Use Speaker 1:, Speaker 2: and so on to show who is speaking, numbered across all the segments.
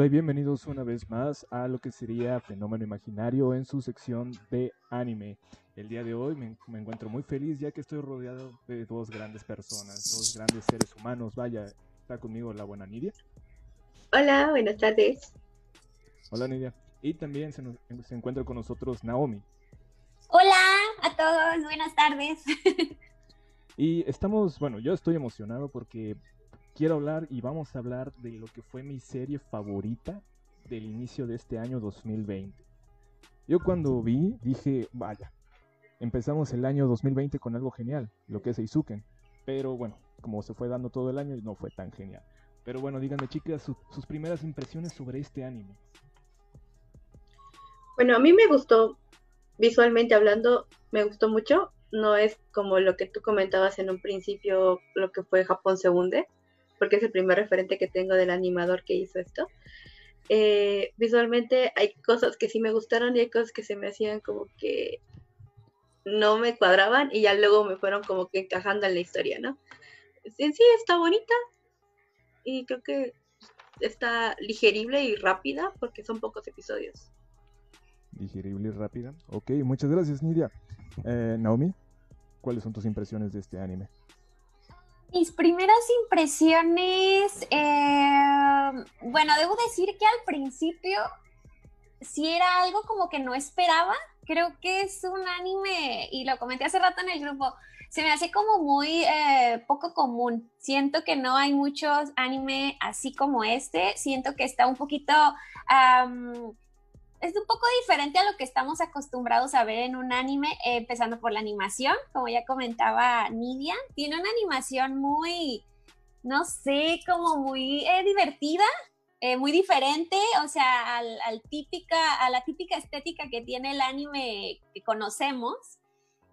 Speaker 1: Hola y bienvenidos una vez más a lo que sería Fenómeno Imaginario en su sección de anime. El día de hoy me, encuentro muy feliz ya que estoy rodeado de dos grandes personas, dos grandes seres humanos. Vaya, está conmigo la buena Nidia.
Speaker 2: Hola, buenas tardes.
Speaker 1: Hola Nidia. Y también se, se encuentra con nosotros Naomi.
Speaker 3: Hola a todos, buenas tardes.
Speaker 1: y estamos, bueno, yo estoy emocionado porque quiero hablar y vamos a hablar de lo que fue mi serie favorita del inicio de este año 2020. Yo cuando vi dije, vaya, empezamos el año 2020 con algo genial, lo que es Eizuken. Pero bueno, como se fue dando todo el año, no fue tan genial. Pero bueno, díganme chicas sus primeras impresiones sobre este anime.
Speaker 2: Bueno, a mí me gustó, visualmente hablando, me gustó mucho. No es como lo que tú comentabas en un principio, lo que fue Japón se hunde porque es el primer referente que tengo del animador que hizo esto. Eh, visualmente hay cosas que sí me gustaron y hay cosas que se me hacían como que no me cuadraban y ya luego me fueron como que encajando en la historia, ¿no? En sí está bonita y creo que está digerible y rápida porque son pocos episodios.
Speaker 1: Digerible y rápida. Ok, muchas gracias, Nidia. Eh, Naomi, ¿cuáles son tus impresiones de este anime?
Speaker 3: Mis primeras impresiones, eh, bueno, debo decir que al principio sí era algo como que no esperaba. Creo que es un anime, y lo comenté hace rato en el grupo, se me hace como muy eh, poco común. Siento que no hay muchos anime así como este. Siento que está un poquito es un poco diferente a lo que estamos acostumbrados a ver en un anime, eh, empezando por la animación, como ya comentaba Nidia, tiene una animación muy, no sé, como muy eh, divertida, eh, muy diferente, o sea, al, típica, a la típica estética que tiene el anime que conocemos.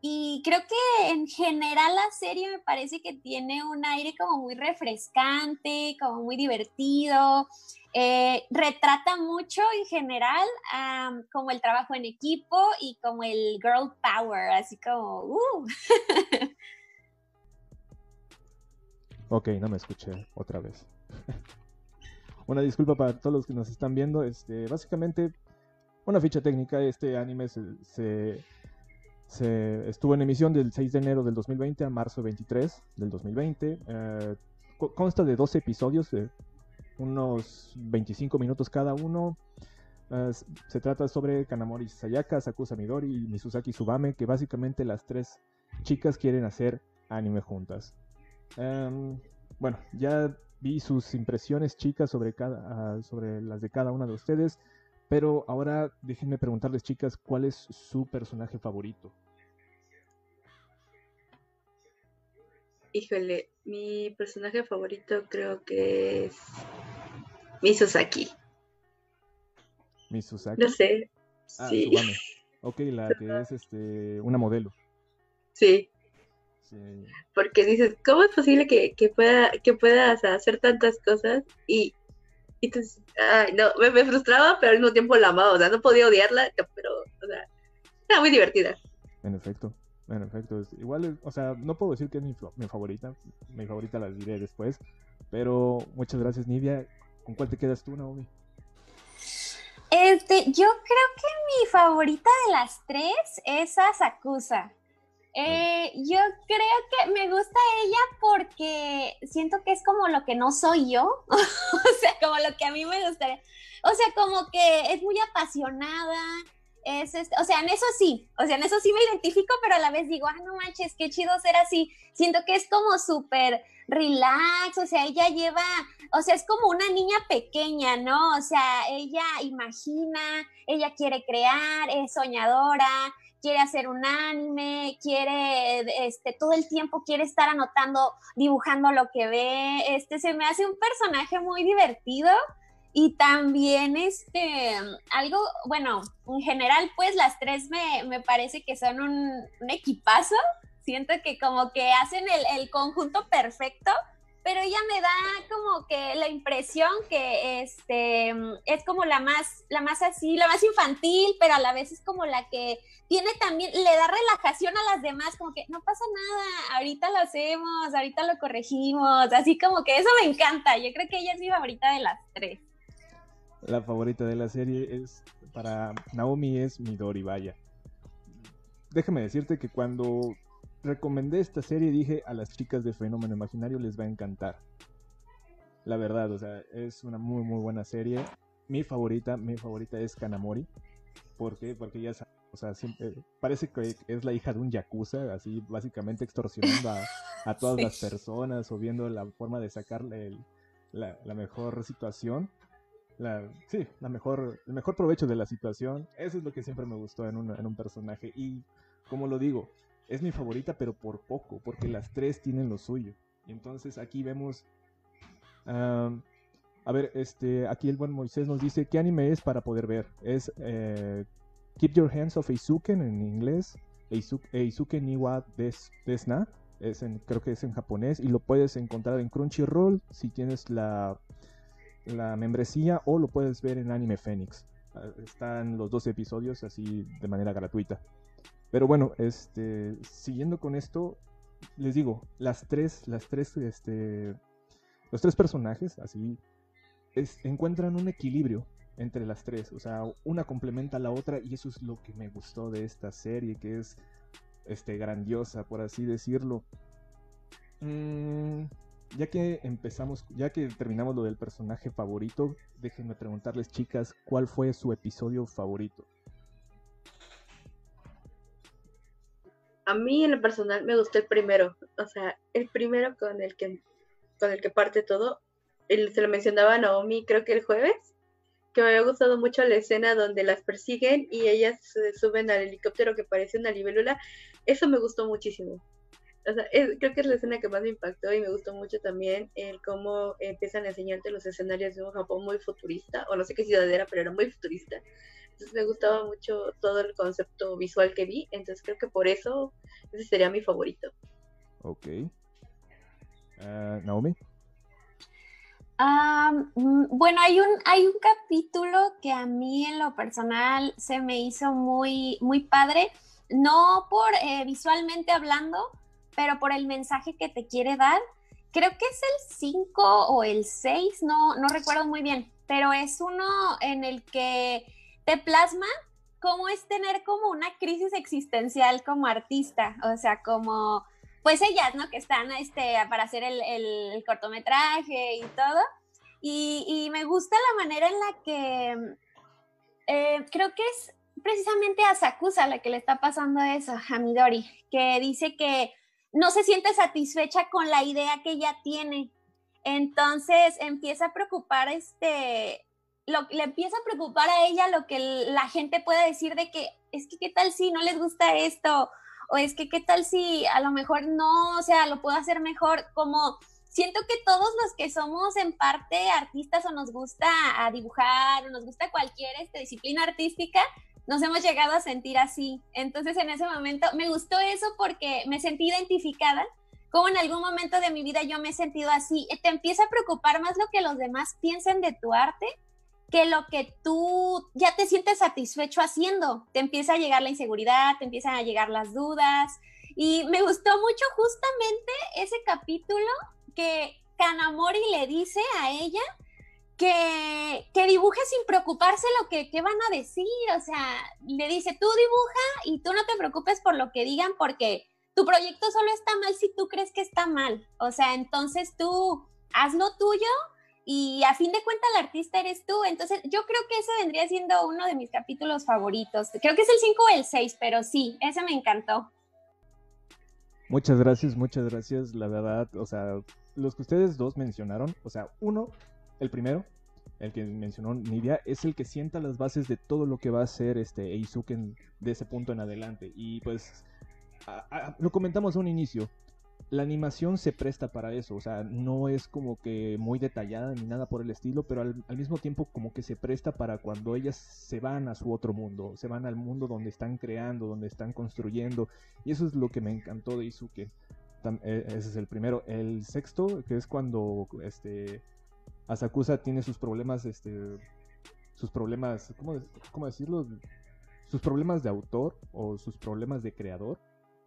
Speaker 3: Y creo que en general la serie me parece que tiene un aire como muy refrescante, como muy divertido. Eh, retrata mucho en general como el trabajo en equipo y como el girl power, así como... Uh.
Speaker 1: ok, no me escuché otra vez. una disculpa para todos los que nos están viendo. Este, básicamente, una ficha técnica, este anime se, estuvo en emisión del 6 de enero del 2020 a marzo 23 del 2020. Eh, consta de 12 episodios, de unos 25 minutos cada uno. Ah, se trata sobre Kanamori Sayaka, Sakusa Midori y Misuzaki Subame, que básicamente las tres chicas quieren hacer anime juntas. Em, bueno, ya vi sus impresiones chicas sobre, cada, ah, sobre las de cada una de ustedes, pero ahora déjenme preguntarles chicas, ¿cuál es su personaje favorito?
Speaker 2: Híjole, mi personaje favorito creo que es Misuzaki.
Speaker 1: Misuzaki.
Speaker 2: No sé.
Speaker 1: Ah, sí. Ok, la que es este una modelo.
Speaker 2: Sí. Porque dices, ¿cómo es posible que, pueda, que puedas hacer tantas cosas? Y, entonces, ay, no, me, me, frustraba, pero al mismo tiempo la amaba. O sea, no podía odiarla, pero, o sea, era muy divertida.
Speaker 1: En efecto. En efecto, igual, o sea, no puedo decir que es mi, mi, favorita, mi favorita la diré después, pero muchas gracias Nidia. ¿Con cuál te quedas tú, Naomi?
Speaker 3: Este, yo creo que mi favorita de las tres es Asakusa. Eh, yo creo que me gusta ella porque siento que es como lo que no soy yo, o sea, como lo que a mí me gustaría, o sea, como que es muy apasionada, es este, o sea, en eso sí, o sea, en eso sí me identifico, pero a la vez digo, ah, no manches, qué chido ser así. Siento que es como súper relax, o sea, ella lleva, o sea, es como una niña pequeña, ¿no? O sea, ella imagina, ella quiere crear, es soñadora, quiere hacer un anime, quiere, este, todo el tiempo quiere estar anotando, dibujando lo que ve. Este, se me hace un personaje muy divertido y también, este, algo, bueno, en general, pues las tres me, me parece que son un, equipazo. Siento que como que hacen el, el, conjunto perfecto, pero ella me da como que la impresión que este, es como la más, la más así, la más infantil, pero a la vez es como la que tiene también, le da relajación a las demás, como que no pasa nada, ahorita lo hacemos, ahorita lo corregimos, así como que eso me encanta. Yo creo que ella es mi favorita de las tres.
Speaker 1: la favorita de la serie es para Naomi es Midori, vaya. Déjame decirte que cuando recomendé esta serie dije a las chicas de Fenómeno Imaginario les va a encantar. La verdad, o sea, es una muy muy buena serie. Mi favorita, mi favorita es Kanamori. ¿Por qué? Porque ella o sea, parece que es la hija de un yakuza, así básicamente extorsionando a, todas las personas o viendo la forma de sacarle la, mejor situación. La, sí, la mejor, el mejor provecho de la situación. Eso es lo que siempre me gustó en un, en un personaje. Y como lo digo, es mi favorita, pero por poco, porque las tres tienen lo suyo. Entonces aquí vemos. a ver, este, aquí el buen Moisés nos dice qué anime es para poder ver. Es eh, Keep Your Hands Off Eizuken en inglés, Eizuken Niwa Desna, es en, creo que es en japonés, y lo puedes encontrar en Crunchyroll si tienes la, la membresía o lo puedes ver en Anime Phoenix. Ah, están los dos episodios así de manera gratuita. Pero bueno, este, siguiendo con esto, les digo, las tres, las tres, este, los tres personajes así encuentran un equilibrio entre las tres. O sea, una complementa a la otra y eso es lo que me gustó de esta serie, que es este, grandiosa, por así decirlo. Mm, ya que empezamos, ya que terminamos lo del personaje favorito, déjenme preguntarles, chicas, ¿cuál fue su episodio favorito?
Speaker 2: A mí en lo personal me gustó el primero, o sea, el primero con el que con el que parte todo. se lo mencionaba a Naomi, creo que el jueves, que me había gustado mucho la escena donde las persiguen y ellas se suben al helicóptero que parece una libélula. Eso me gustó muchísimo. O sea, creo que es la escena que más me impactó y me gustó mucho también el cómo empiezan a enseñarte los escenarios de un Japón muy futurista, o no sé qué ciudad era, pero era muy futurista. Entonces me gustaba mucho todo el concepto visual que vi, entonces creo que por eso ese sería mi favorito.
Speaker 1: Ok. Uh, Naomi.
Speaker 3: Mm, bueno, hay un, hay un capítulo que a mí en lo personal se me hizo muy, muy padre, no por eh, visualmente hablando, pero por el mensaje que te quiere dar. Creo que es el 5 o el 6, no, no recuerdo muy bien, pero es uno en el que te plasma cómo es tener como una crisis existencial como artista, o sea, como pues ellas, ¿no? Que están este, para hacer el, cortometraje y todo. Y, me gusta la manera en la que eh, creo que es precisamente a Sakusa la que le está pasando eso, a Midori, que dice que no se siente satisfecha con la idea que ella tiene. Entonces empieza a preocupar este, lo, le empieza a preocupar a ella lo que la gente pueda decir de que es que qué tal si no les gusta esto o es que qué tal si a lo mejor no, o sea, lo puedo hacer mejor, como siento que todos los que somos en parte artistas o nos gusta a dibujar o nos gusta cualquier este, disciplina artística, nos hemos llegado a sentir así. Entonces en ese momento me gustó eso porque me sentí identificada, como en algún momento de mi vida yo me he sentido así. Te empieza a preocupar más lo que los demás piensen de tu arte que lo que tú ya te sientes satisfecho haciendo. Te empieza a llegar la inseguridad, te empiezan a llegar las dudas. Y me gustó mucho justamente ese capítulo que Kanamori le dice a ella que, que dibuje sin preocuparse lo que, que, van a decir. O sea, le dice, tú dibuja y tú no te preocupes por lo que digan porque tu proyecto solo está mal si tú crees que está mal. O sea, entonces tú haz lo tuyo y a fin de cuentas el artista eres tú. Entonces yo creo que ese vendría siendo uno de mis capítulos favoritos. Creo que es el 5 o el 6, pero sí, ese me encantó.
Speaker 1: Muchas gracias, muchas gracias. La verdad, o sea, los que ustedes dos mencionaron, o sea, uno, el primero, el que mencionó Nidia, es el que sienta las bases de todo lo que va a ser este Eizuken de ese punto en adelante. Y pues, lo comentamos a un inicio, la animación se presta para eso, o sea, no es como que muy detallada ni nada por el estilo, pero al, mismo tiempo como que se presta para cuando ellas se van a su otro mundo, se van al mundo donde están creando, donde están construyendo, y eso es lo que me encantó de Izuke. E, ese es el primero. El sexto, que es cuando este Asakusa tiene sus problemas, este, sus problemas, ¿cómo, cómo decirlo? Sus problemas de autor o sus problemas de creador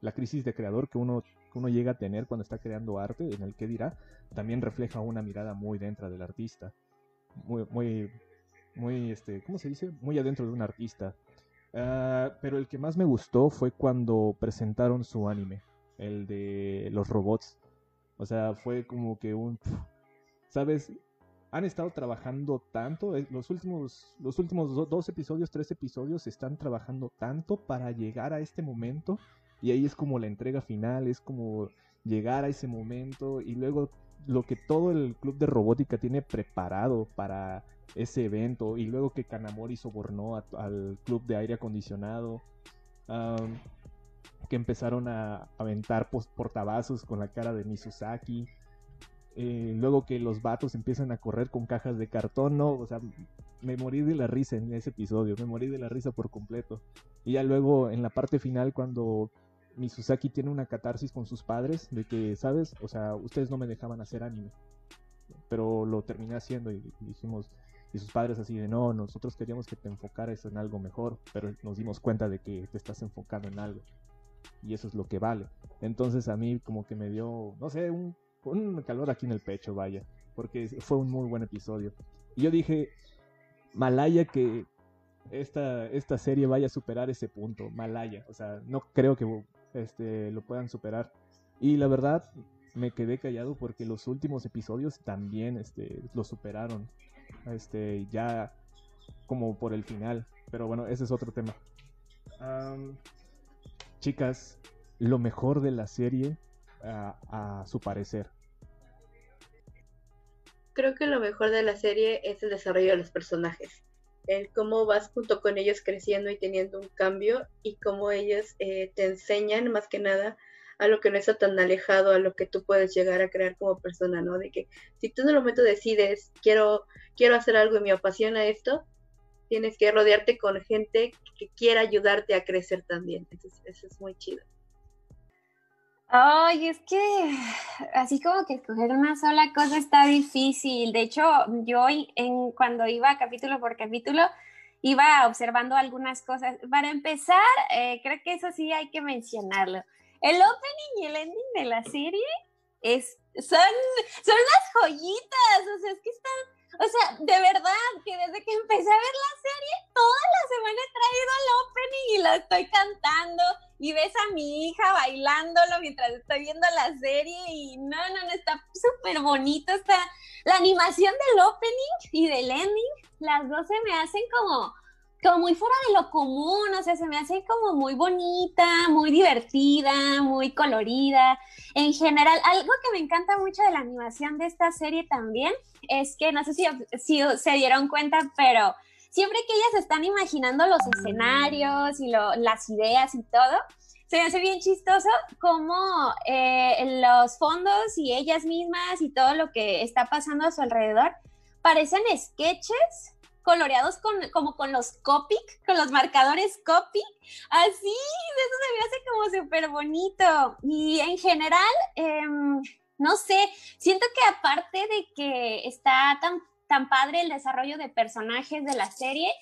Speaker 1: la crisis de creador que uno, uno llega a tener cuando está creando arte, en el que dirá, también refleja una mirada muy dentro del artista. Muy, muy, muy, este, ¿cómo se dice? Muy adentro de un artista. Ah, pero el que más me gustó fue cuando presentaron su anime, el de los robots. O sea, fue como que un, ¿sabes? Han estado trabajando tanto, eh, los últimos, los últimos dos episodios, tres episodios, están trabajando tanto para llegar a este momento. Y ahí es como la entrega final, es como llegar a ese momento y luego lo que todo el club de robótica tiene preparado para ese evento y luego que Kanamori sobornó al club de aire acondicionado que empezaron a aventar portavasos con la cara de Mizusaki eh, luego que los vatos empiezan a correr con cajas de cartón, no, o sea, me morí de la risa en ese episodio, me morí de la risa por completo. Y ya luego en la parte final cuando Misusaki tiene una catarsis con sus padres de que, ¿sabes? O sea, ustedes no me dejaban hacer anime. Pero lo terminé haciendo y, dijimos, y sus padres así de, no, nosotros queríamos que te enfocaras en algo mejor, pero nos dimos cuenta de que te estás enfocando en algo. Y eso es lo que vale. Entonces a mí como que me dio, no sé, un, un calor aquí en el pecho, vaya. Porque fue un muy buen episodio. Y yo dije, Malaya que esta, esta serie vaya a superar ese punto, Malaya. O sea, no creo que este, lo puedan superar. Y la verdad, me quedé callado porque los últimos episodios también este, lo superaron. Este, ya como por el final. Pero bueno, ese es otro tema. chicas, lo mejor de la serie a su parecer.
Speaker 2: Creo que lo mejor de la serie es el desarrollo de los personajes el cómo vas junto con ellos creciendo y teniendo un cambio y cómo ellos eh, te enseñan más que nada a lo que no está tan alejado a lo que tú puedes llegar a crear como persona, ¿no? De que si tú en el momento decides, quiero, quiero hacer algo y me apasiona esto, tienes que rodearte con gente que quiera ayudarte a crecer también. eso es muy chido.
Speaker 3: Ay, es que así como que escoger una sola cosa está difícil. De hecho, yo en, cuando iba capítulo por capítulo, iba observando algunas cosas. Para empezar, eh, creo que eso sí hay que mencionarlo. El opening y el ending de la serie es, son, son las joyitas, o sea, es que están o sea, de verdad que desde que empecé a ver la serie, toda la semana he traído el opening y lo estoy cantando y ves a mi hija bailándolo mientras estoy viendo la serie y no, no, no, está súper bonito. Está la animación del opening y del ending, las dos se me hacen como como muy fuera de lo común, o sea, se me hace como muy bonita, muy divertida, muy colorida. En general, algo que me encanta mucho de la animación de esta serie también es que, no sé si, si se dieron cuenta, pero siempre que ellas están imaginando los escenarios y las ideas y todo, se me hace bien chistoso como eh, los fondos y ellas mismas y todo lo que está pasando a su alrededor parecen sketches coloreados con, como con los Copic, con los marcadores Copic. Así, eso se me hace como súper bonito. Y en general, em, no sé, siento que aparte de que está tan, tan padre el desarrollo de personajes de la serie,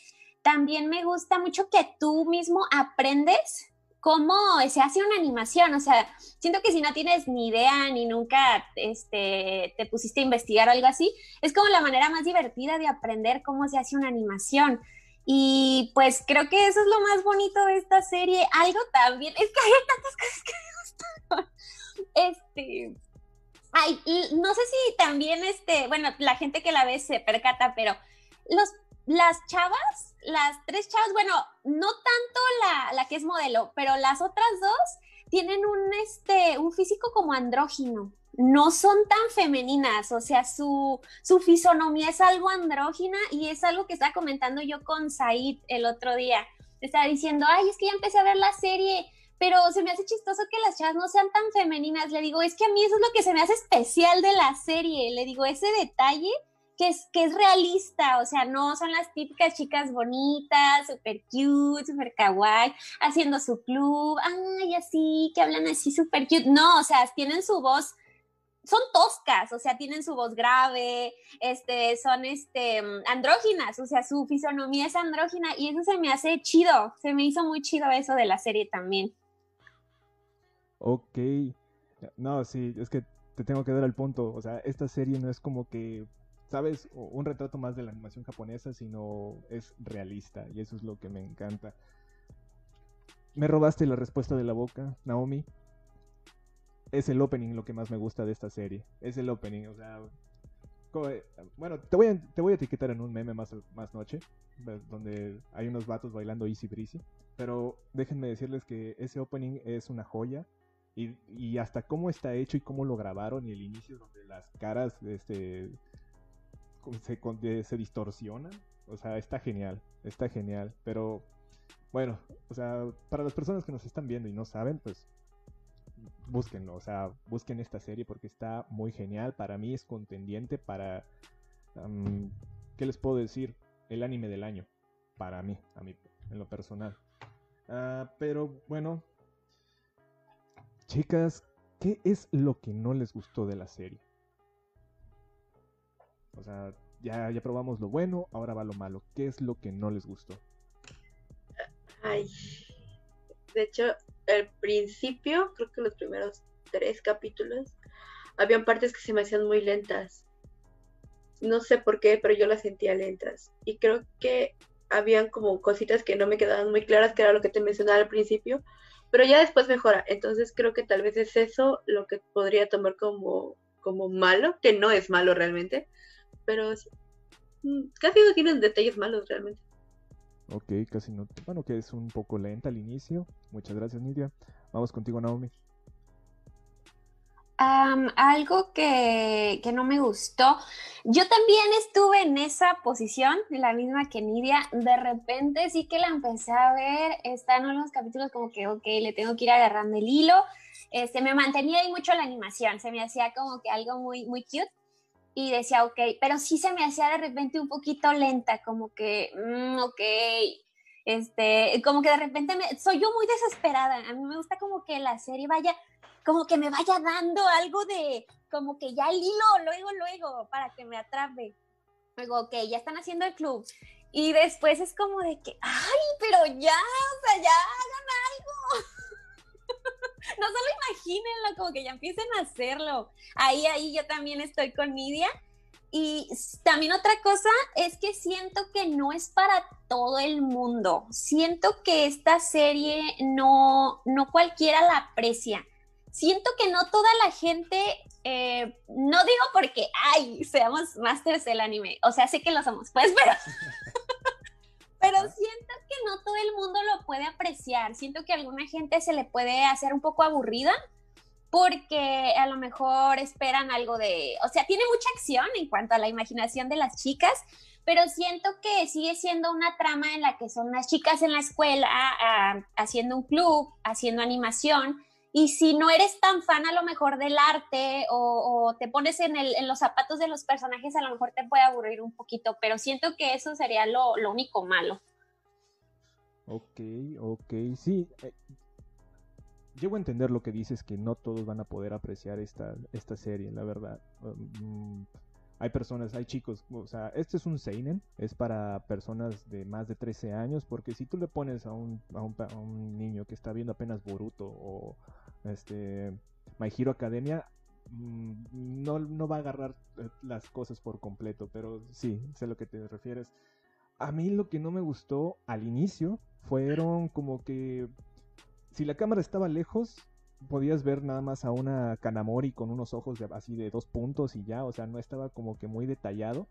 Speaker 3: también me gusta mucho que tú mismo aprendes cómo se hace una animación. O sea, siento que si no tienes ni idea ni nunca este, te pusiste a investigar o algo así, es como la manera más divertida de aprender cómo se hace una animación. Y pues creo que eso es lo más bonito de esta serie. Algo también, es que hay tantas cosas que me gustaron. Este, ay, no sé si también, este, bueno, la gente que la ve se percata, pero los, las chavas las tres chavas, bueno, no tanto la, la, que es modelo, pero las otras dos tienen un, este, un físico como andrógino. No son tan femeninas, o sea, su, su fisonomía es algo andrógina y es algo que estaba comentando yo con Said el otro día. Estaba diciendo, ay, es que ya empecé a ver la serie, pero se me hace chistoso que las chavas no sean tan femeninas. Le digo, es que a mí eso es lo que se me hace especial de la serie. Le digo, ese detalle que es, que es realista, o sea, no son las típicas chicas bonitas, súper cute, súper kawaii, haciendo su club, ay, así, que hablan así súper cute. No, o sea, tienen su voz, son toscas, o sea, tienen su voz grave, este, son este, andróginas, o sea, su fisonomía es andrógina y eso se me hace chido, se me hizo muy chido eso de la serie también.
Speaker 1: Ok, no, sí, es que te tengo que dar el punto, o sea, esta serie no es como que sabes, un retrato más de la animación japonesa, sino es realista y eso es lo que me encanta. Me robaste la respuesta de la boca, Naomi. Es el opening lo que más me gusta de esta serie. Es el opening, o sea, eh, bueno, te voy a, te voy a etiquetar en un meme más, más noche, donde hay unos vatos bailando Easy Breezy. Pero déjenme decirles que ese opening es una joya. Y, y hasta cómo está hecho y cómo lo grabaron y el inicio donde las caras este, se, se distorsionan. O sea, está genial, está genial. Pero bueno, o sea, para las personas que nos están viendo y no saben, pues búsquenlo, o sea, busquen esta serie porque está muy genial. Para mí es contendiente para, ¿qué les puedo decir? El anime del año, para mí, a mí, en lo personal. Ah, pero bueno, chicas, ¿qué es lo que no les gustó de la serie? O sea, ya, ya probamos lo bueno, ahora va lo malo. ¿Qué es lo que no les gustó?
Speaker 2: Ay, de hecho, al principio, creo que los primeros tres capítulos, habían partes que se me hacían muy lentas. No sé por qué, pero yo las sentía lentas. Y creo que habían como cositas que no me quedaban muy claras, que era lo que te mencionaba al principio, pero ya después mejora. Entonces creo que tal vez es eso lo que podría tomar como, como malo, que no es malo realmente, pero mm, casi no tienen detalles malos realmente.
Speaker 1: Ok, casi no. Bueno, que es un poco lenta al inicio. Muchas gracias, Nidia. Vamos contigo, Naomi
Speaker 3: algo que, no me gustó. Yo también estuve en esa posición, la misma que Nidia. De repente sí que la empecé a ver. Están unos capítulos como que, ok, le tengo que ir agarrando el hilo. Este, me mantenía ahí mucho la animación. Se me hacía como que algo muy, muy cute. Y decía, ok, pero sí se me hacía de repente un poquito lenta, como que, mm, ok, este, como que de repente me, soy yo muy desesperada. A mí me gusta como que la serie vaya como que me vaya dando algo de, como que ya el hilo, luego, luego, para que me atrape. Luego, ok, ya están haciendo el club. Y después es como de que, ay, pero ya, o sea, ya hagan algo. no solo imagínenlo, como que ya empiecen a hacerlo. Ahí, ahí yo también estoy con Nidia. Y también otra cosa es que siento que no es para todo el mundo. Siento que esta serie no, no cualquiera la aprecia siento que no toda la gente, eh, no digo porque, ay, seamos masters del anime, o sea, sé que lo somos, pues, pero, pero siento no todo el mundo lo puede apreciar, siento que alguna gente se le puede hacer un poco aburrida porque a lo mejor esperan algo de, o sea, tiene mucha acción en cuanto a la imaginación de las chicas, pero siento que sigue siendo una trama en la que son las chicas en la escuela ah, haciendo un club, haciendo animación, y si no eres tan fan a lo mejor del arte o, te pones en, los zapatos de los personajes, a lo mejor te puede aburrir un poquito, pero siento que eso sería lo único malo.
Speaker 1: Ok, ok, sí. Eh, llego a entender lo que dices, que no todos van a poder apreciar esta, esta serie, la verdad. Um, hay personas, hay chicos, o sea, este es un Seinen, es para personas de más de 13 años, porque si tú le pones a un, a un, a un niño que está viendo apenas Boruto o este My Hero Academia, mm, no, no va a agarrar eh, las cosas por completo, pero sí, sé a lo que te refieres. A mí lo que no me gustó al inicio fueron como que si la cámara estaba lejos, podías ver nada más a una Kanamori con unos ojos así de dos puntos y ya, o sea, no estaba como que muy detallado.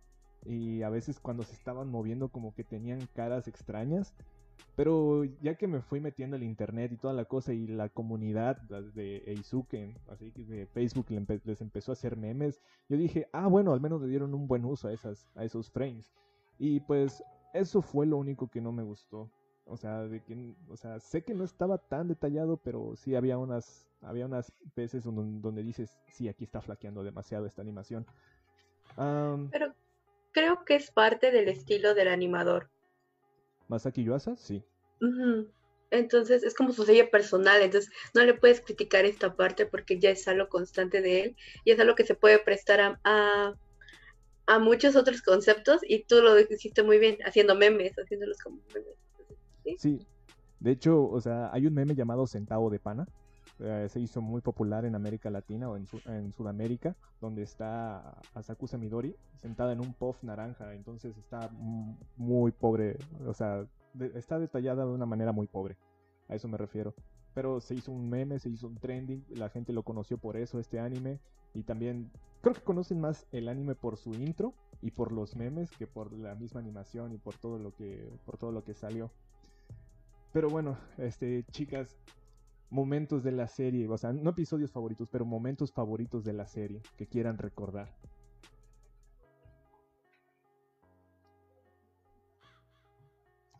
Speaker 1: Y a veces cuando se estaban moviendo como que tenían caras extrañas. Pero ya que me fui metiendo el internet y toda la cosa y la comunidad de Eizuken, así que de Facebook les empezó a hacer memes, yo dije, ah, bueno, al menos le dieron un buen uso a, esas, a esos frames. Y pues eso fue lo único que no me gustó. O sea, de que, o sea, sé que no estaba tan detallado, pero sí había unas, había unas veces donde, dices, sí, aquí está flaqueando demasiado esta animación.
Speaker 2: pero creo que es parte del estilo del animador.
Speaker 1: Masaki Yuasa, sí.
Speaker 2: Entonces es como su sello personal, entonces no le puedes criticar esta parte porque ya es algo constante de él y es algo que se puede prestar a, a, muchos otros conceptos y tú lo hiciste muy bien haciendo memes, haciéndolos como memes.
Speaker 1: ¿Sí? de hecho, o sea, hay un meme llamado Centavo de Pana eh, se hizo muy popular en América Latina o en, en, Sudamérica, donde está Asakusa Midori sentada en un puff naranja, entonces está muy pobre, o sea, está detallada de una manera muy pobre, a eso me refiero. Pero se hizo un meme, se hizo un trending, la gente lo conoció por eso, este anime, y también creo que conocen más el anime por su intro y por los memes que por la misma animación y por todo lo que, por todo lo que salió. Pero bueno, este, chicas, momentos de la serie, o sea, no episodios favoritos, pero momentos favoritos de la serie que quieran recordar.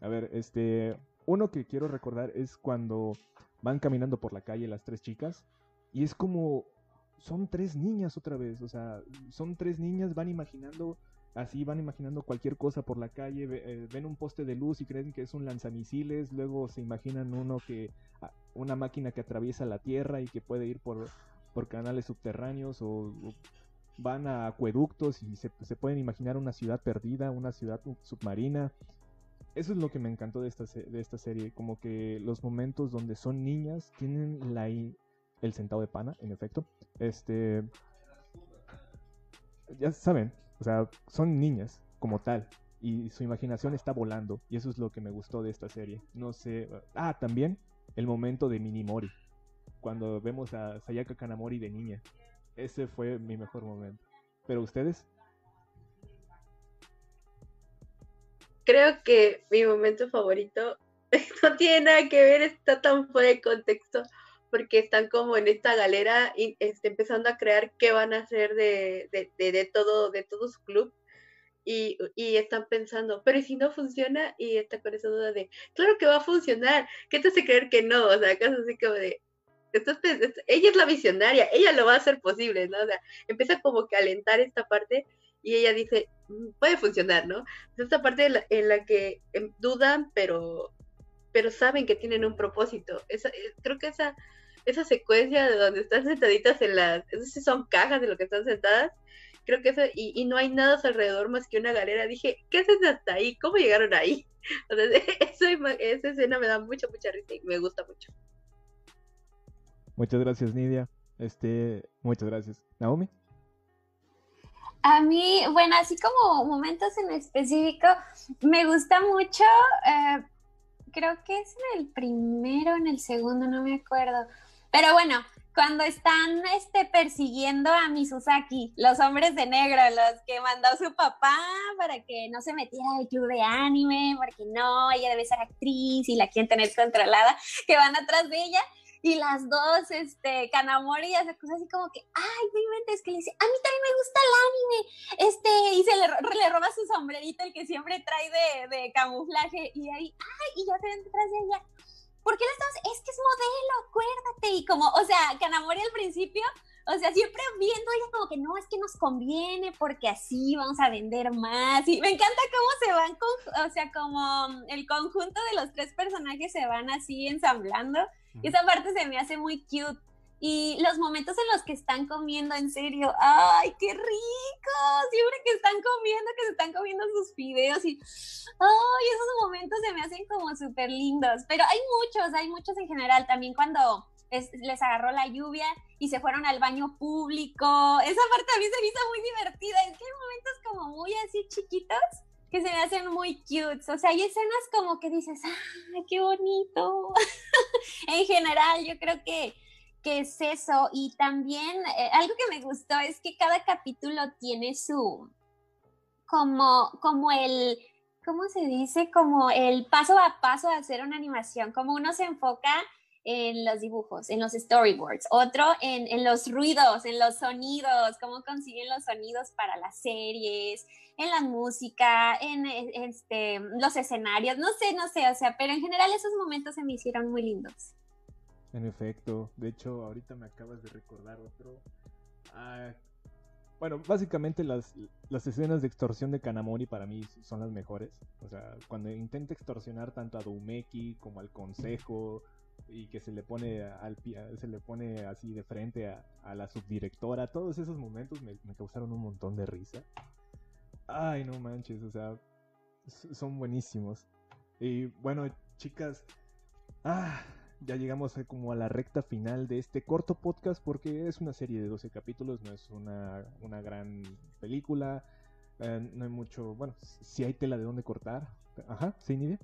Speaker 1: A ver, este, uno que quiero recordar es cuando van caminando por la calle las tres chicas y es como son tres niñas otra vez, o sea, son tres niñas, van imaginando así van imaginando cualquier cosa por la calle, eh, ven un poste de luz y creen que es un lanzamisiles, luego se imaginan uno que ah, una máquina que atraviesa la tierra y que puede ir por, por canales subterráneos o, van a acueductos y se, pueden imaginar una ciudad perdida, una ciudad submarina. Eso es lo que me encantó de esta, de esta serie, como que los momentos donde son niñas tienen la, el centavo de pana, en efecto. Este, ya saben, o sea, son niñas como tal. Y su imaginación está volando. Y eso es lo que me gustó de esta serie. No sé. Ah, también el momento de Minimori. Cuando vemos a Sayaka Kanamori de niña. Ese fue mi mejor momento. ¿Pero ustedes?
Speaker 2: Creo que mi momento favorito no tiene nada que ver, está tan fuera de contexto porque están como en esta galera y este, empezando a crear qué van a hacer de, de, todo, de todo su club. Y, y, están pensando, pero ¿y si no funciona? Y está con esa duda de, claro que va a funcionar, ¿qué te hace creer que no? O sea, acaso así como de, ella es la visionaria, ella lo va a hacer posible, ¿no? O sea, empieza como que a alentar esta parte y ella dice, mm, puede funcionar, ¿no? esta parte en la, que em, dudan, pero, pero saben que tienen un propósito. Esa, eh, creo que esa esa secuencia de donde están sentaditas en las, esas son cajas de lo que están sentadas, creo que eso, y, no hay nada alrededor más que una galera, dije, ¿qué hacen hasta ahí? ¿Cómo llegaron ahí? eso, esa escena me da mucha, mucha risa y me gusta mucho.
Speaker 1: Muchas gracias, Nidia. Este, muchas gracias. Naomi.
Speaker 3: A mí, bueno, así como momentos en específico, me gusta mucho, eh, creo que es en el primero, en el segundo, no me acuerdo, pero bueno, cuando están este, persiguiendo a Misusaki, los hombres de negro, los que mandó su papá para que no se metiera al club de anime, porque no, ella debe ser actriz y la quieren tener controlada, que van atrás de ella. Y las dos, este, Kanamori hace cosas así como que, ay, no es que le dice, a mí también me gusta el anime, este, y se le, le roba su sombrerito, el que siempre trae de, de camuflaje, y ahí, ay, y ya se ven detrás de ella, ¿por qué le estamos? Es que es modelo, acuérdate. Y como, o sea, Kanamori al principio, o sea, siempre viendo ella como que no, es que nos conviene porque así vamos a vender más. Y me encanta cómo se van, con, o sea, como el conjunto de los tres personajes se van así ensamblando. Y esa parte se me hace muy cute. Y los momentos en los que están comiendo, en serio, ¡ay, qué rico! Siempre que están comiendo, que se están comiendo sus videos y, ¡ay, esos momentos se me hacen como súper lindos! Pero hay muchos, hay muchos en general. También cuando les agarró la lluvia y se fueron al baño público. Esa parte a mí se me hizo muy divertida. Es que hay momentos como muy así chiquitos que se me hacen muy cute. O sea, hay escenas como que dices, ¡ay, qué bonito! en general, yo creo que es eso. Y también eh, algo que me gustó es que cada capítulo tiene su, como, como el, ¿cómo se dice? Como el paso a paso de hacer una animación, como uno se enfoca en los dibujos, en los storyboards, otro en, en, los ruidos, en los sonidos, cómo consiguen los sonidos para las series, en la música, en este, los escenarios, no sé, no sé, o sea, pero en general esos momentos se me hicieron muy lindos.
Speaker 1: En efecto, de hecho ahorita me acabas de recordar otro. Ah, bueno, básicamente las, las escenas de extorsión de Kanamori para mí son las mejores. O sea, cuando intenta extorsionar tanto a Doumeki como al consejo y que se le pone al se le pone así de frente a, la subdirectora, todos esos momentos me, me, causaron un montón de risa. Ay, no manches, o sea, son buenísimos. Y bueno, chicas, ah, ya llegamos como a la recta final de este corto podcast porque es una serie de 12 capítulos, no es una, una gran película, eh, no hay mucho, bueno, si hay tela de dónde cortar. Ajá, ¿sí, Nidia?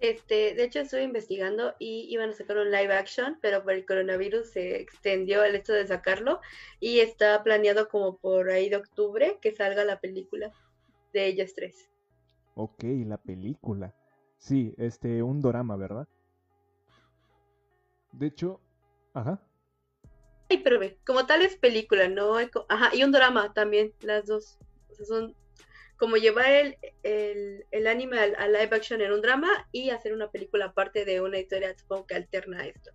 Speaker 2: Este, de hecho estuve investigando y iban a sacar un live action, pero por el coronavirus se extendió el hecho de sacarlo y está planeado como por ahí de octubre que salga la película de ellos tres.
Speaker 1: Ok, la película. Sí, este, un drama, ¿verdad? De hecho, ajá.
Speaker 2: Ay, pero ve, como tal es película, no ajá, y un drama también, las dos. O sea, son como llevar el, el, anime a, live action en un drama y hacer una película aparte de una historia, supongo que alterna a esto.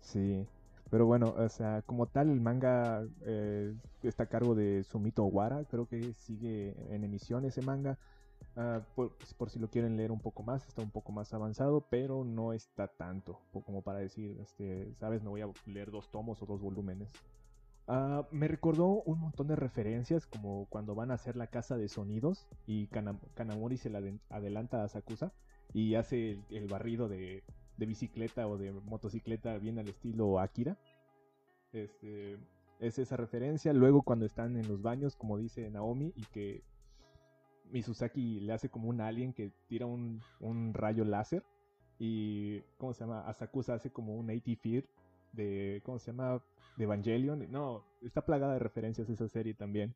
Speaker 1: Sí, pero bueno, o sea, como tal el manga eh, está a cargo de Sumito Wara, creo que sigue en emisión ese manga. Ah, por, si lo quieren leer un poco más, está un poco más avanzado, pero no está tanto como para decir, este, sabes, me voy a leer dos tomos o dos volúmenes. Ah, me recordó un montón de referencias, como cuando van a hacer la casa de sonidos y Kanamori se la adelanta a Sakusa y hace el, barrido de, bicicleta o de motocicleta bien al estilo Akira. Este, es esa referencia. Luego cuando están en los baños, como dice Naomi, y que Misusaki le hace como un alien que tira un, rayo láser. Y, ¿cómo se llama? Asakusa hace como un 80 feet de, ¿cómo se llama? De Evangelion. No, está plagada de referencias esa serie también.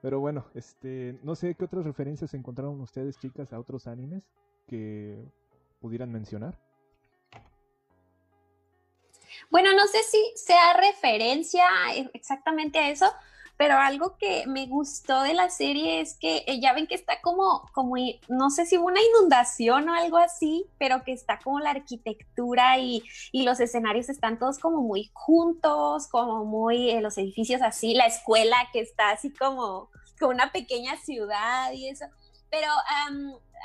Speaker 1: Pero bueno, este, no sé qué otras referencias encontraron ustedes, chicas, a otros animes que pudieran mencionar.
Speaker 3: Bueno, no sé si sea referencia exactamente a eso, pero algo que me gustó de la serie es que eh, ya ven que está como, como, no sé si una inundación o algo así, pero que está como la arquitectura y, los escenarios están todos como muy juntos, como muy, eh, los edificios así, la escuela que está así como, como una pequeña ciudad y eso. Pero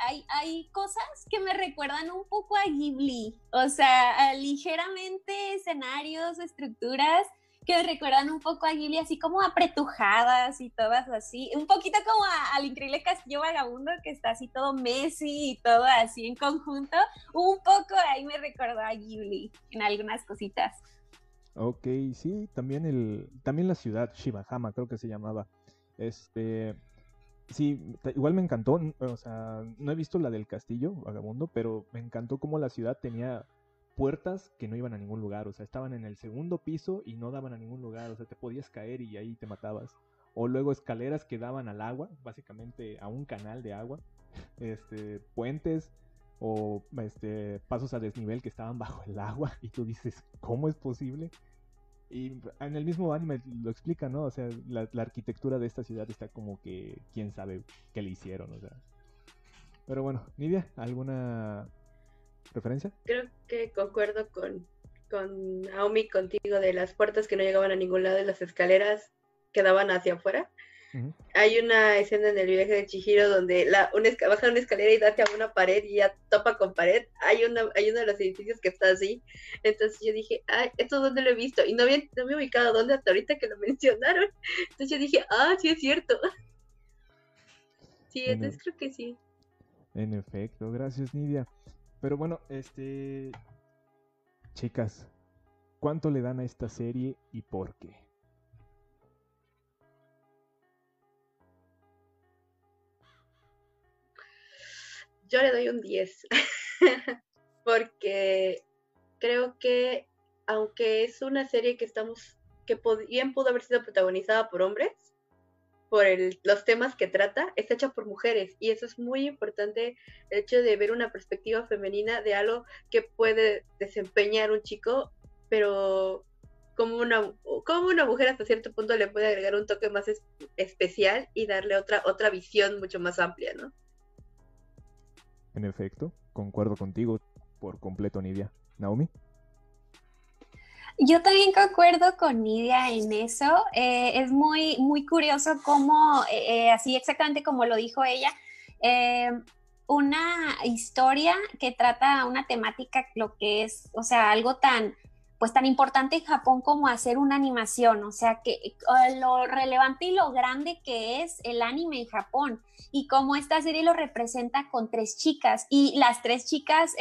Speaker 3: hay, hay, cosas que me recuerdan un poco a Ghibli, o sea, ligeramente escenarios, estructuras que recuerdan un poco a Ghibli, así como apretujadas y todas así, un poquito como al increíble castillo vagabundo que está así todo Messi y todo así en conjunto, un poco ahí me recordó a Ghibli en algunas cositas.
Speaker 1: Ok, sí, también el, también la ciudad, Shibahama creo que se llamaba, este, sí, igual me encantó, o sea, no he visto la del castillo vagabundo, pero me encantó cómo la ciudad tenía puertas que no iban a ningún lugar, o sea, estaban en el segundo piso y no daban a ningún lugar, o sea, te podías caer y ahí te matabas. O luego escaleras que daban al agua, básicamente a un canal de agua, este, puentes o este, pasos a desnivel que estaban bajo el agua y tú dices, ¿cómo es posible? Y en el mismo anime lo explica, ¿no? O sea, la, la arquitectura de esta ciudad está como que quién sabe qué le hicieron, o sea. Pero bueno, Nidia, ¿alguna ¿Referencia?
Speaker 2: Creo que concuerdo con, con Naomi contigo de las puertas que no llegaban a ningún lado y las escaleras quedaban hacia afuera. Hay una escena en el viaje de Chihiro donde la, una, baja una escalera y da hacia una pared y ya topa con pared. Hay, una, hay uno de los edificios que está así. Entonces yo dije, ay, ¿esto dónde lo he visto? Y no, había, no me he ubicado dónde hasta ahorita que lo mencionaron. Entonces yo dije, ah, sí es cierto. Sí, entonces creo que sí.
Speaker 1: En efecto, gracias Nidia. Pero bueno, este. Chicas, ¿cuánto le dan a esta serie y por qué?
Speaker 2: Yo le doy un 10. Porque creo que, aunque es una serie que estamos. que bien pudo haber sido protagonizada por hombres, por los temas que trata, está hecha por mujeres y eso es muy importante, el hecho de ver una perspectiva femenina de algo que puede desempeñar un chico, pero como una, como una mujer hasta cierto punto le puede agregar un toque más especial y darle otra, otra visión mucho más amplia, ¿no?
Speaker 1: En efecto, concuerdo contigo por completo, Nidia. Naomi.
Speaker 3: Yo también concuerdo con Nidia en eso. Eh, es muy, muy curioso cómo, eh, eh, así exactamente como lo dijo ella, una historia que trata una temática, lo que es, o sea, algo tan, pues tan importante en Japón como hacer una animación, o sea, que lo relevante y lo grande que es el anime en Japón y cómo esta serie lo representa con tres chicas y las tres chicas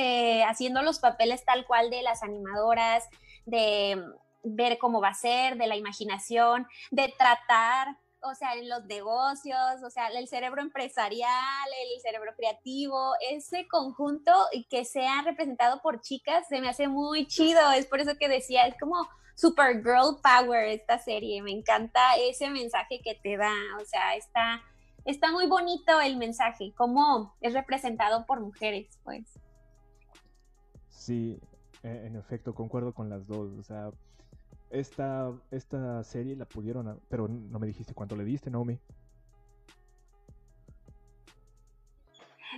Speaker 3: haciendo los papeles tal cual de las animadoras, de ver cómo va a ser, de la imaginación, de tratar o sea, en los negocios, o sea, el cerebro empresarial, el cerebro creativo, ese conjunto que sea representado por chicas se me hace muy chido. Es por eso que decía, es como super girl power esta serie. Me encanta ese mensaje que te da. O sea, está, está muy bonito el mensaje, cómo es representado por mujeres, pues.
Speaker 1: Sí, en efecto, concuerdo con las dos. O sea, esta, esta serie la pudieron, pero no me dijiste cuánto le diste, Naomi.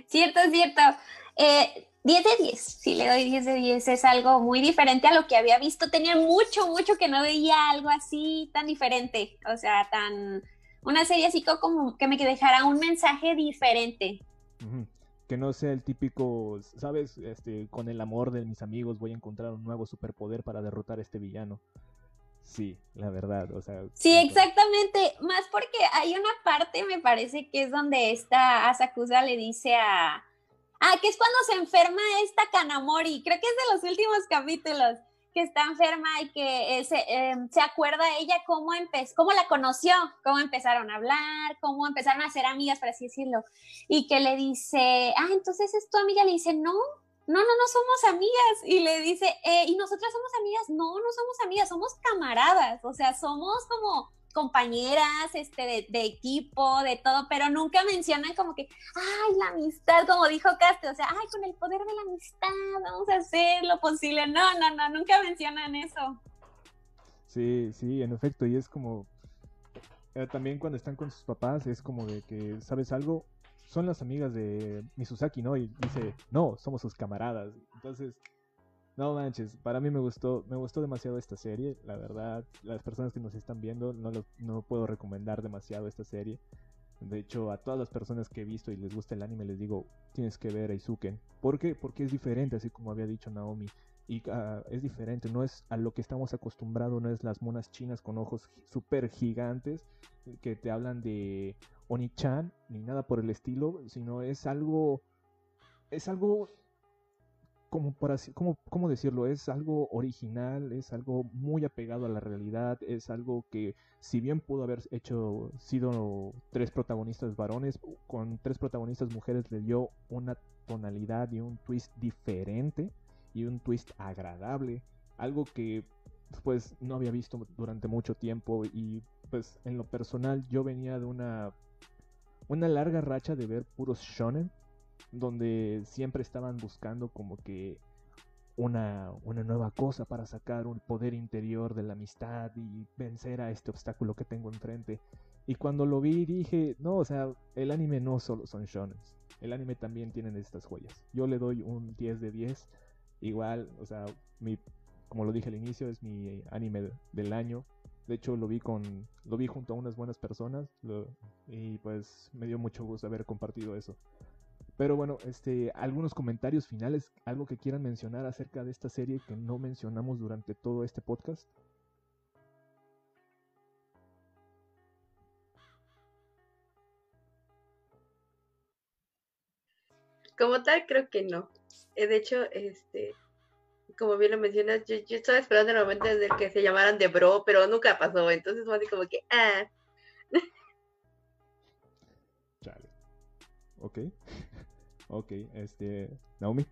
Speaker 3: Cierto, cierto. Eh, 10 de 10, sí le doy 10 de 10, es algo muy diferente a lo que había visto. Tenía mucho, mucho que no veía algo así tan diferente, o sea, tan... Una serie así como que me dejara un mensaje diferente.
Speaker 1: Que no sea el típico, ¿sabes? Este, con el amor de mis amigos voy a encontrar un nuevo superpoder para derrotar a este villano. Sí, la verdad, o sea.
Speaker 3: Sí, exactamente. Más porque hay una parte, me parece que es donde esta Asakusa le dice a. Ah, que es cuando se enferma esta Kanamori. Creo que es de los últimos capítulos. Que está enferma y que eh, se, em, se, acuerda ella cómo empezó, cómo la conoció, cómo empezaron a hablar, cómo empezaron a ser amigas, por así decirlo. Y que le dice, ah, entonces es tu amiga. Le dice, no, no, no, no somos amigas. Y le dice, eh, ¿y nosotras somos amigas? No, no somos amigas, somos camaradas. O sea, somos como compañeras, este, de, equipo, de todo, pero nunca mencionan como que, ay, la amistad, como dijo Caste, o sea, ay, con el poder de la amistad, vamos a hacer lo posible. No, no, no, nunca mencionan eso.
Speaker 1: Sí, sí, en efecto, y es como, eh, también cuando están con sus papás, es como de que, ¿sabes algo? son las amigas de Misusaki, ¿no? Y dice, no, somos sus camaradas. Entonces, no manches, para mí me gustó, me gustó demasiado esta serie, la verdad, las personas que nos están viendo, no, no puedo recomendar demasiado esta serie. De hecho, a todas las personas que he visto y les gusta el anime les digo, tienes que ver a Izuken. ¿Por qué? Porque es diferente, así como había dicho Naomi. Y ah, es diferente, no es a lo que estamos acostumbrados, no es las monas chinas con ojos súper gigantes que te hablan de Oni-chan ni nada por el estilo, sino es algo, es algo como para como, ¿cómo decirlo? Es algo original, es algo muy apegado a la realidad, es algo que si bien pudo haber hecho, sido tres protagonistas varones, con tres protagonistas mujeres le dio una tonalidad y un twist diferente y un twist agradable, algo que pues no había visto durante mucho tiempo y pues en lo personal yo venía de una una larga racha de ver puros shonen, donde siempre estaban buscando como que una, una nueva cosa para sacar un poder interior de la amistad y vencer a este obstáculo que tengo enfrente. Y cuando lo vi dije, no, o sea, el anime no solo son shonen, el anime también tiene estas joyas. Yo le doy un 10 de 10, igual, o sea, mi, como lo dije al inicio, es mi anime del año. De hecho, lo vi con, lo vi junto a unas buenas personas y pues me dio mucho gusto haber compartido eso. Pero bueno, este, algunos comentarios finales, algo que quieran mencionar acerca de esta serie que no mencionamos durante todo este podcast.
Speaker 2: Como tal, creo que no. Eh, de hecho, este, como bien lo mencionas, yo, estaba esperando el momento desde que se llamaran de bro, pero nunca pasó, entonces fue así como que, ah.
Speaker 1: Chale. Ok. Ok, este, Naomi.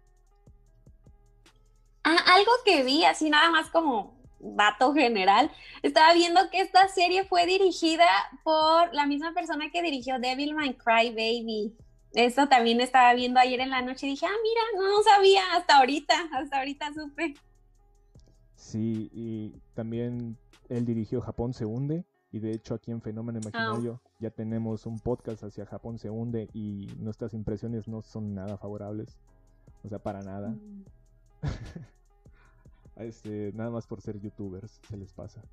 Speaker 3: Ah, algo que vi, así nada más como vato general, estaba viendo que esta serie fue dirigida por la misma persona que dirigió Devilman Cry Baby. Eso también estaba viendo ayer en la noche y dije, ah, mira, no sabía hasta ahorita, hasta ahorita supe.
Speaker 1: Sí, y también él dirigió Japón se hunde, y de hecho aquí en Fenómeno Imaginario ah. ya tenemos un podcast hacia Japón se hunde y nuestras impresiones no son nada favorables, o sea, para nada. Mm. este, nada más por ser youtubers se les pasa.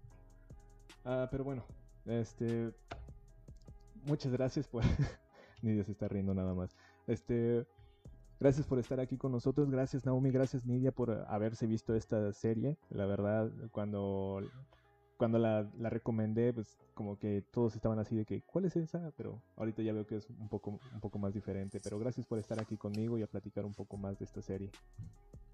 Speaker 1: Ah, pero bueno, este, muchas gracias por Ni Dios está riendo nada más. Este, Gracias por estar aquí con nosotros. Gracias Naomi, gracias Nidia por haberse visto esta serie. La verdad, cuando cuando la, la, recomendé, pues como que todos estaban así de que, ¿cuál es esa? Pero ahorita ya veo que es un poco, un poco más diferente. Pero gracias por estar aquí conmigo y a platicar un poco más de esta serie.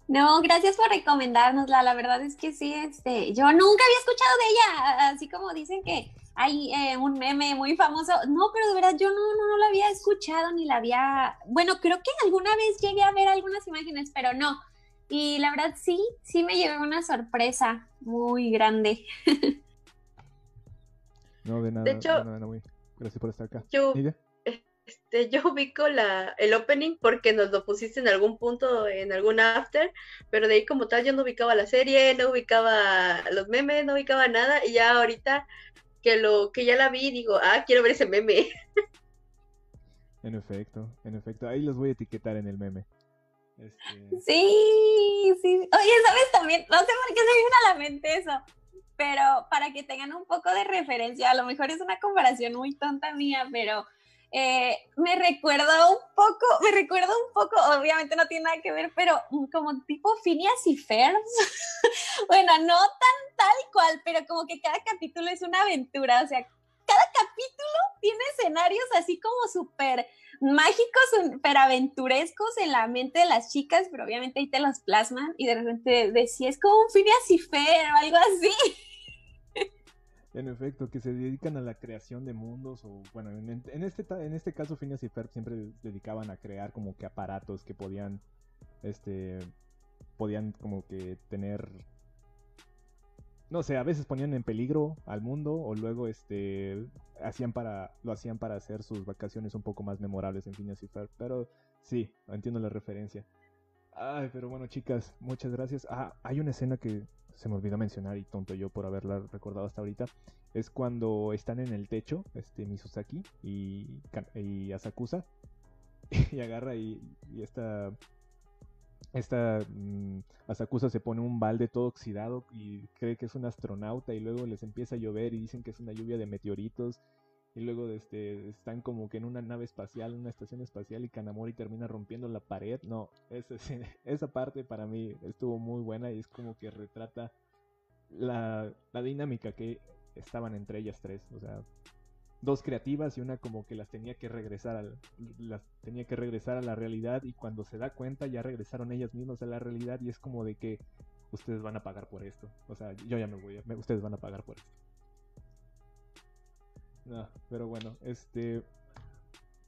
Speaker 3: No, gracias por recomendárnosla. La verdad es que sí, este, yo nunca había escuchado de ella, así como dicen que hay eh, un meme muy famoso. No, pero de verdad yo no, no, no la había escuchado ni la había. Bueno, creo que alguna vez llegué a ver algunas imágenes, pero no. Y la verdad sí, sí me llevé una sorpresa muy grande.
Speaker 1: no, de nada. De hecho, gracias por estar acá.
Speaker 2: Yo, este, yo ubico la, el opening porque nos lo pusiste en algún punto, en algún after, pero de ahí como tal yo no ubicaba la serie, no ubicaba los memes, no ubicaba nada, y ya ahorita que lo que ya la vi, digo, ah, quiero ver ese meme.
Speaker 1: En efecto, en efecto, ahí los voy a etiquetar en el meme.
Speaker 3: Este... Sí, sí. Oye, ¿sabes también? No sé por qué se vino a la mente eso, pero para que tengan un poco de referencia, a lo mejor es una comparación muy tonta mía, pero eh, me recuerda un poco, me recuerda un poco, obviamente no tiene nada que ver, pero como tipo Phineas y Ferb. bueno, no tan tal cual, pero como que cada capítulo es una aventura, o sea, cada capítulo tiene escenarios así como súper mágicos, súper aventurescos en la mente de las chicas, pero obviamente ahí te los plasman y de repente decías como un Phineas y Ferb o algo así.
Speaker 1: En efecto, que se dedican a la creación de mundos o bueno, en, este en este caso Phineas y Ferb siempre dedicaban a crear como que aparatos que podían este podían como que tener no sé, a veces ponían en peligro al mundo o luego este hacían para lo hacían para hacer sus vacaciones un poco más memorables en Phineas y Ferb, pero sí, entiendo la referencia. Ay, pero bueno, chicas, muchas gracias. Ah, hay una escena que se me olvidó mencionar y tonto yo por haberla recordado hasta ahorita, es cuando están en el techo, este Misuzaki y, y Asakusa, y agarra y, esta, esta mm, Asakusa se pone un balde todo oxidado y cree que es un astronauta y luego les empieza a llover y dicen que es una lluvia de meteoritos y luego este, están como que en una nave espacial, una estación espacial y Kanamori termina rompiendo la pared. No, esa, esa parte para mí estuvo muy buena y es como que retrata la, la dinámica que estaban entre ellas tres. O sea, dos creativas y una como que las tenía que regresar a, las tenía que regresar a la realidad y cuando se da cuenta ya regresaron ellas mismas a la realidad y es como de que ustedes van a pagar por esto. O sea, yo ya me voy, ustedes van a pagar por esto. No, pero bueno, este.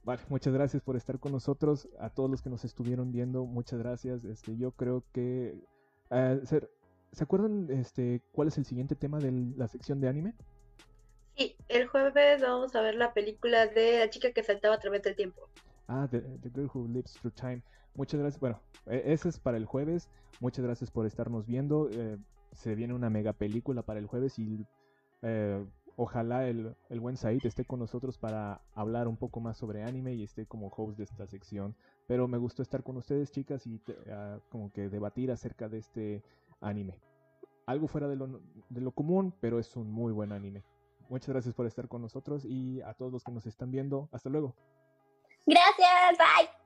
Speaker 1: Vale, muchas gracias por estar con nosotros. A todos los que nos estuvieron viendo, muchas gracias. Este, yo creo que. Uh, ¿Se acuerdan este, cuál es el siguiente tema de la sección de anime?
Speaker 2: Sí, el jueves vamos a ver la película de la chica que saltaba a través del tiempo.
Speaker 1: Ah, The, Girl Who Lives Through Time. Muchas gracias. Bueno, e, ese es para el jueves. Muchas gracias por estarnos viendo. Eh, se viene una mega película para el jueves y eh, Ojalá el, buen Said esté con nosotros para hablar un poco más sobre anime y esté como host de esta sección. Pero me gustó estar con ustedes, chicas, y ah, como que debatir acerca de este anime. Algo fuera de lo, de lo común, pero es un muy buen anime. Muchas gracias por estar con nosotros y a todos los que nos están viendo. Hasta luego.
Speaker 3: Gracias, bye.